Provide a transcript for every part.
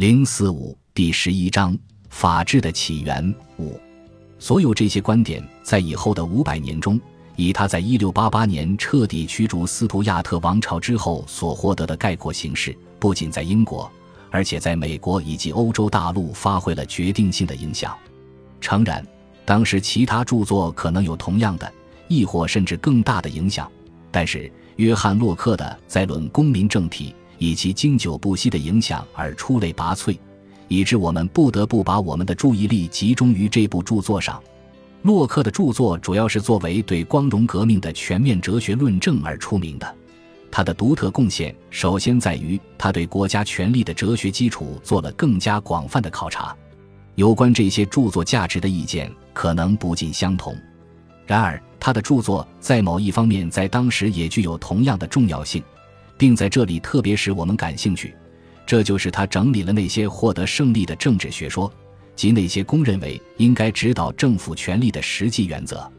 零四五第十一章法治的起源五，所有这些观点在以后的五百年中，以他在一六八八年彻底驱逐斯图亚特王朝之后所获得的概括形式，不仅在英国，而且在美国以及欧洲大陆发挥了决定性的影响。诚然，当时其他著作可能有同样的，亦或甚至更大的影响，但是约翰洛克的在论公民政体。以其经久不息的影响而出类拔萃，以致我们不得不把我们的注意力集中于这部著作上。洛克的著作主要是作为对光荣革命的全面哲学论证而出名的。他的独特贡献首先在于他对国家权力的哲学基础做了更加广泛的考察。有关这些著作价值的意见可能不尽相同，然而他的著作在某一方面在当时也具有同样的重要性。并在这里特别使我们感兴趣，这就是他整理了那些获得胜利的政治学说及那些公认为应该指导政府权力的实际原则。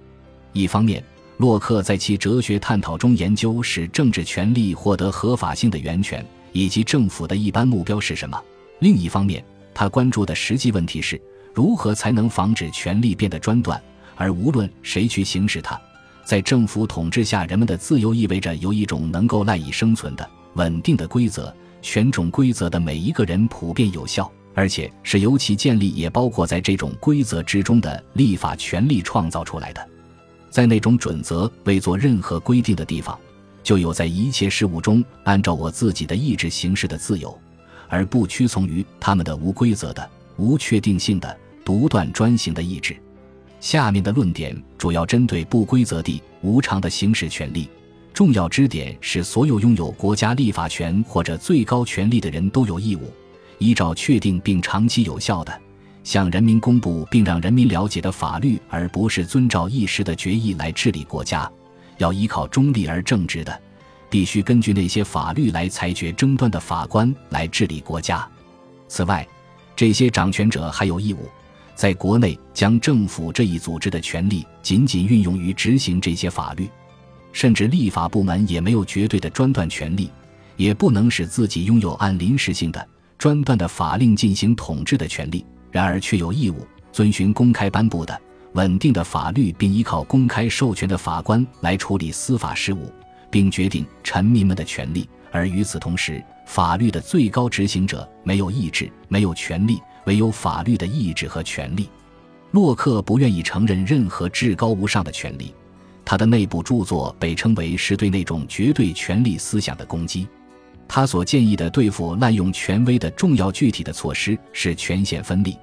一方面，洛克在其哲学探讨中研究使政治权力获得合法性的源泉以及政府的一般目标是什么；另一方面，他关注的实际问题是如何才能防止权力变得专断，而无论谁去行使它。在政府统治下，人们的自由意味着有一种能够赖以生存的稳定的规则，权种规则的每一个人普遍有效，而且是由其建立也包括在这种规则之中的立法权利创造出来的。在那种准则未做任何规定的地方，就有在一切事物中按照我自己的意志行事的自由，而不屈从于他们的无规则的、无确定性的、独断专行的意志。下面的论点主要针对不规则地、无偿的行使权利。重要支点是：所有拥有国家立法权或者最高权力的人都有义务，依照确定并长期有效的，向人民公布并让人民了解的法律，而不是遵照一时的决议来治理国家。要依靠中立而正直的，必须根据那些法律来裁决争端的法官来治理国家。此外，这些掌权者还有义务。在国内，将政府这一组织的权力仅仅运用于执行这些法律，甚至立法部门也没有绝对的专断权力，也不能使自己拥有按临时性的专断的法令进行统治的权利。然而，却有义务遵循公开颁布的稳定的法律，并依靠公开授权的法官来处理司法事务，并决定臣民们的权利。而与此同时，法律的最高执行者没有意志，没有权利。唯有法律的意志和权利，洛克不愿意承认任何至高无上的权利。他的内部著作被称为是对那种绝对权力思想的攻击。他所建议的对付滥用权威的重要具体的措施是权限分立。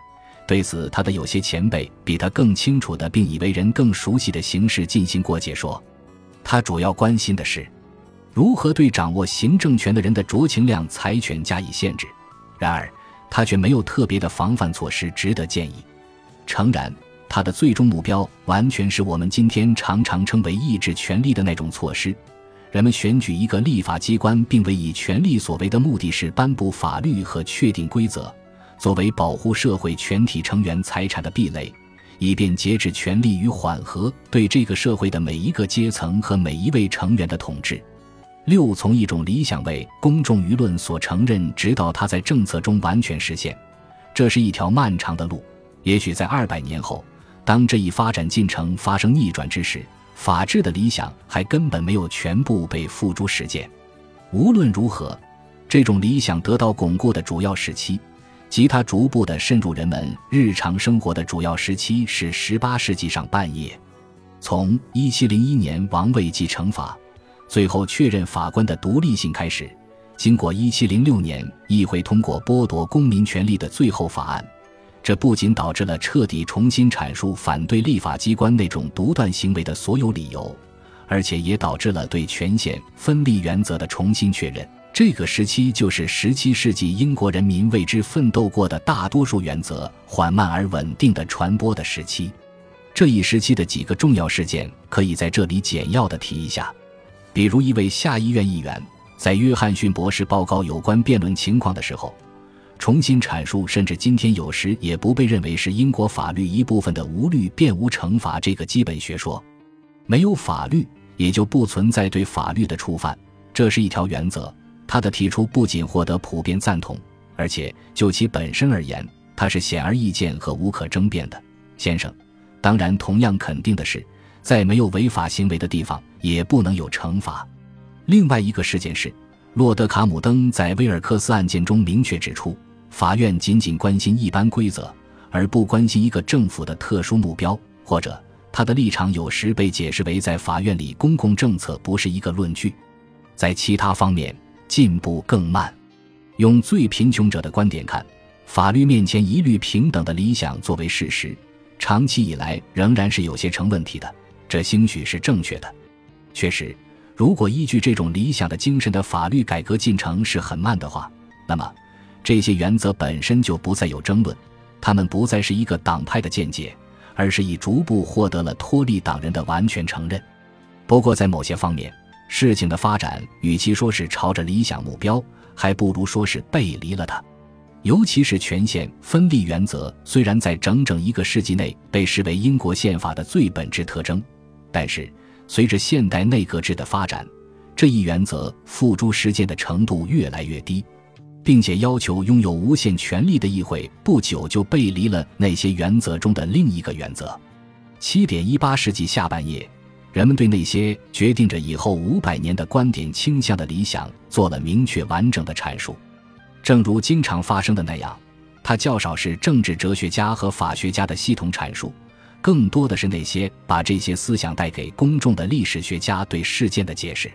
对此，他的有些前辈比他更清楚的，并以为人更熟悉的形式进行过解说。他主要关心的是如何对掌握行政权的人的酌情量财权加以限制。然而。他却没有特别的防范措施值得建议。诚然，他的最终目标完全是我们今天常常称为抑制权力的那种措施。人们选举一个立法机关，并为以权力所为的目的是颁布法律和确定规则，作为保护社会全体成员财产的壁垒，以便节制权力与缓和对这个社会的每一个阶层和每一位成员的统治。六从一种理想为公众舆论所承认，直到他在政策中完全实现，这是一条漫长的路。也许在二百年后，当这一发展进程发生逆转之时，法治的理想还根本没有全部被付诸实践。无论如何，这种理想得到巩固的主要时期，即它逐步的渗入人们日常生活的主要时期，是十八世纪上半叶，从一七零一年王位继承法。最后确认法官的独立性开始。经过1706年议会通过剥夺公民权利的最后法案，这不仅导致了彻底重新阐述反对立法机关那种独断行为的所有理由，而且也导致了对权限分立原则的重新确认。这个时期就是17世纪英国人民为之奋斗过的大多数原则缓慢而稳定的传播的时期。这一时期的几个重要事件可以在这里简要的提一下。比如，一位下议院议员在约翰逊博士报告有关辩论情况的时候，重新阐述，甚至今天有时也不被认为是英国法律一部分的“无律便无惩罚”这个基本学说。没有法律，也就不存在对法律的触犯，这是一条原则。他的提出不仅获得普遍赞同，而且就其本身而言，它是显而易见和无可争辩的。先生，当然，同样肯定的是，在没有违法行为的地方，也不能有惩罚。另外一个事件是，洛德卡姆登在威尔克斯案件中明确指出，法院仅仅关心一般规则，而不关心一个政府的特殊目标，或者他的立场有时被解释为在法院里公共政策不是一个论据。在其他方面进步更慢。用最贫穷者的观点看，法律面前一律平等的理想作为事实，长期以来仍然是有些成问题的。这兴许是正确的。确实。如果依据这种理想的精神的法律改革进程是很慢的话，那么这些原则本身就不再有争论，他们不再是一个党派的见解，而是已逐步获得了脱离党人的完全承认。不过，在某些方面，事情的发展与其说是朝着理想目标，还不如说是背离了它。尤其是权限分立原则，虽然在整整一个世纪内被视为英国宪法的最本质特征，但是。随着现代内阁制的发展，这一原则付诸实践的程度越来越低，并且要求拥有无限权力的议会不久就背离了那些原则中的另一个原则。七点一八世纪下半叶，人们对那些决定着以后五百年的观点倾向的理想做了明确完整的阐述。正如经常发生的那样，它较少是政治哲学家和法学家的系统阐述。更多的是那些把这些思想带给公众的历史学家对事件的解释。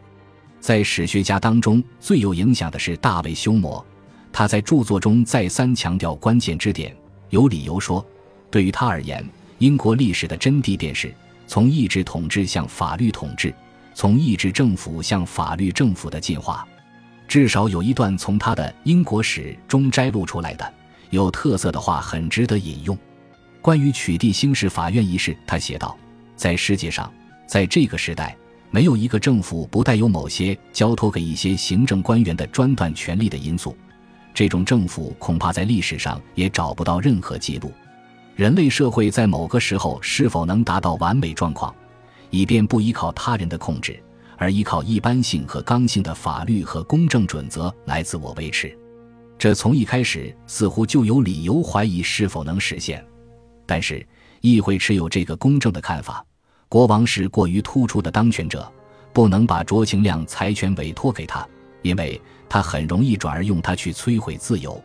在史学家当中最有影响的是大卫休谟，他在著作中再三强调关键之点。有理由说，对于他而言，英国历史的真谛便是从意志统治向法律统治，从意志政府向法律政府的进化。至少有一段从他的《英国史》中摘录出来的有特色的话，很值得引用。关于取缔兴市法院一事，他写道：“在世界上，在这个时代，没有一个政府不带有某些交托给一些行政官员的专断权力的因素。这种政府恐怕在历史上也找不到任何记录。人类社会在某个时候是否能达到完美状况，以便不依靠他人的控制，而依靠一般性和刚性的法律和公正准则来自我维持？这从一开始似乎就有理由怀疑是否能实现。”但是，议会持有这个公正的看法：国王是过于突出的当权者，不能把酌情量财权委托给他，因为他很容易转而用它去摧毁自由。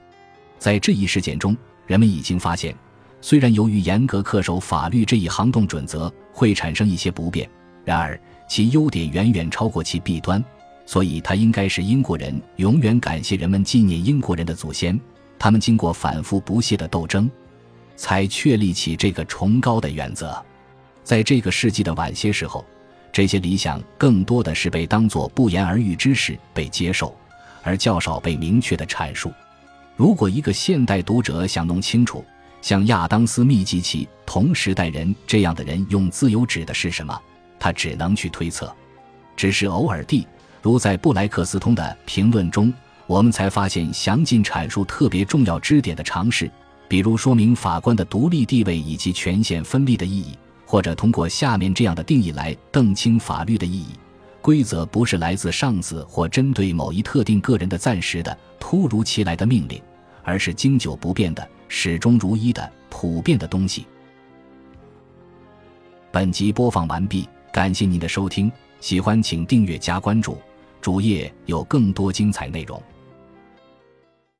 在这一事件中，人们已经发现，虽然由于严格恪守法律这一行动准则会产生一些不便，然而其优点远远超过其弊端，所以它应该是英国人永远感谢人们纪念英国人的祖先，他们经过反复不懈的斗争。才确立起这个崇高的原则，在这个世纪的晚些时候，这些理想更多的是被当作不言而喻之事被接受，而较少被明确的阐述。如果一个现代读者想弄清楚，像亚当斯密及其同时代人这样的人用自由指的是什么，他只能去推测。只是偶尔地，如在布莱克斯通的评论中，我们才发现详尽阐述特别重要支点的尝试。比如说明法官的独立地位以及权限分立的意义，或者通过下面这样的定义来澄清法律的意义：规则不是来自上司或针对某一特定个人的暂时的、突如其来的命令，而是经久不变的、始终如一的、普遍的东西。本集播放完毕，感谢您的收听，喜欢请订阅加关注，主页有更多精彩内容。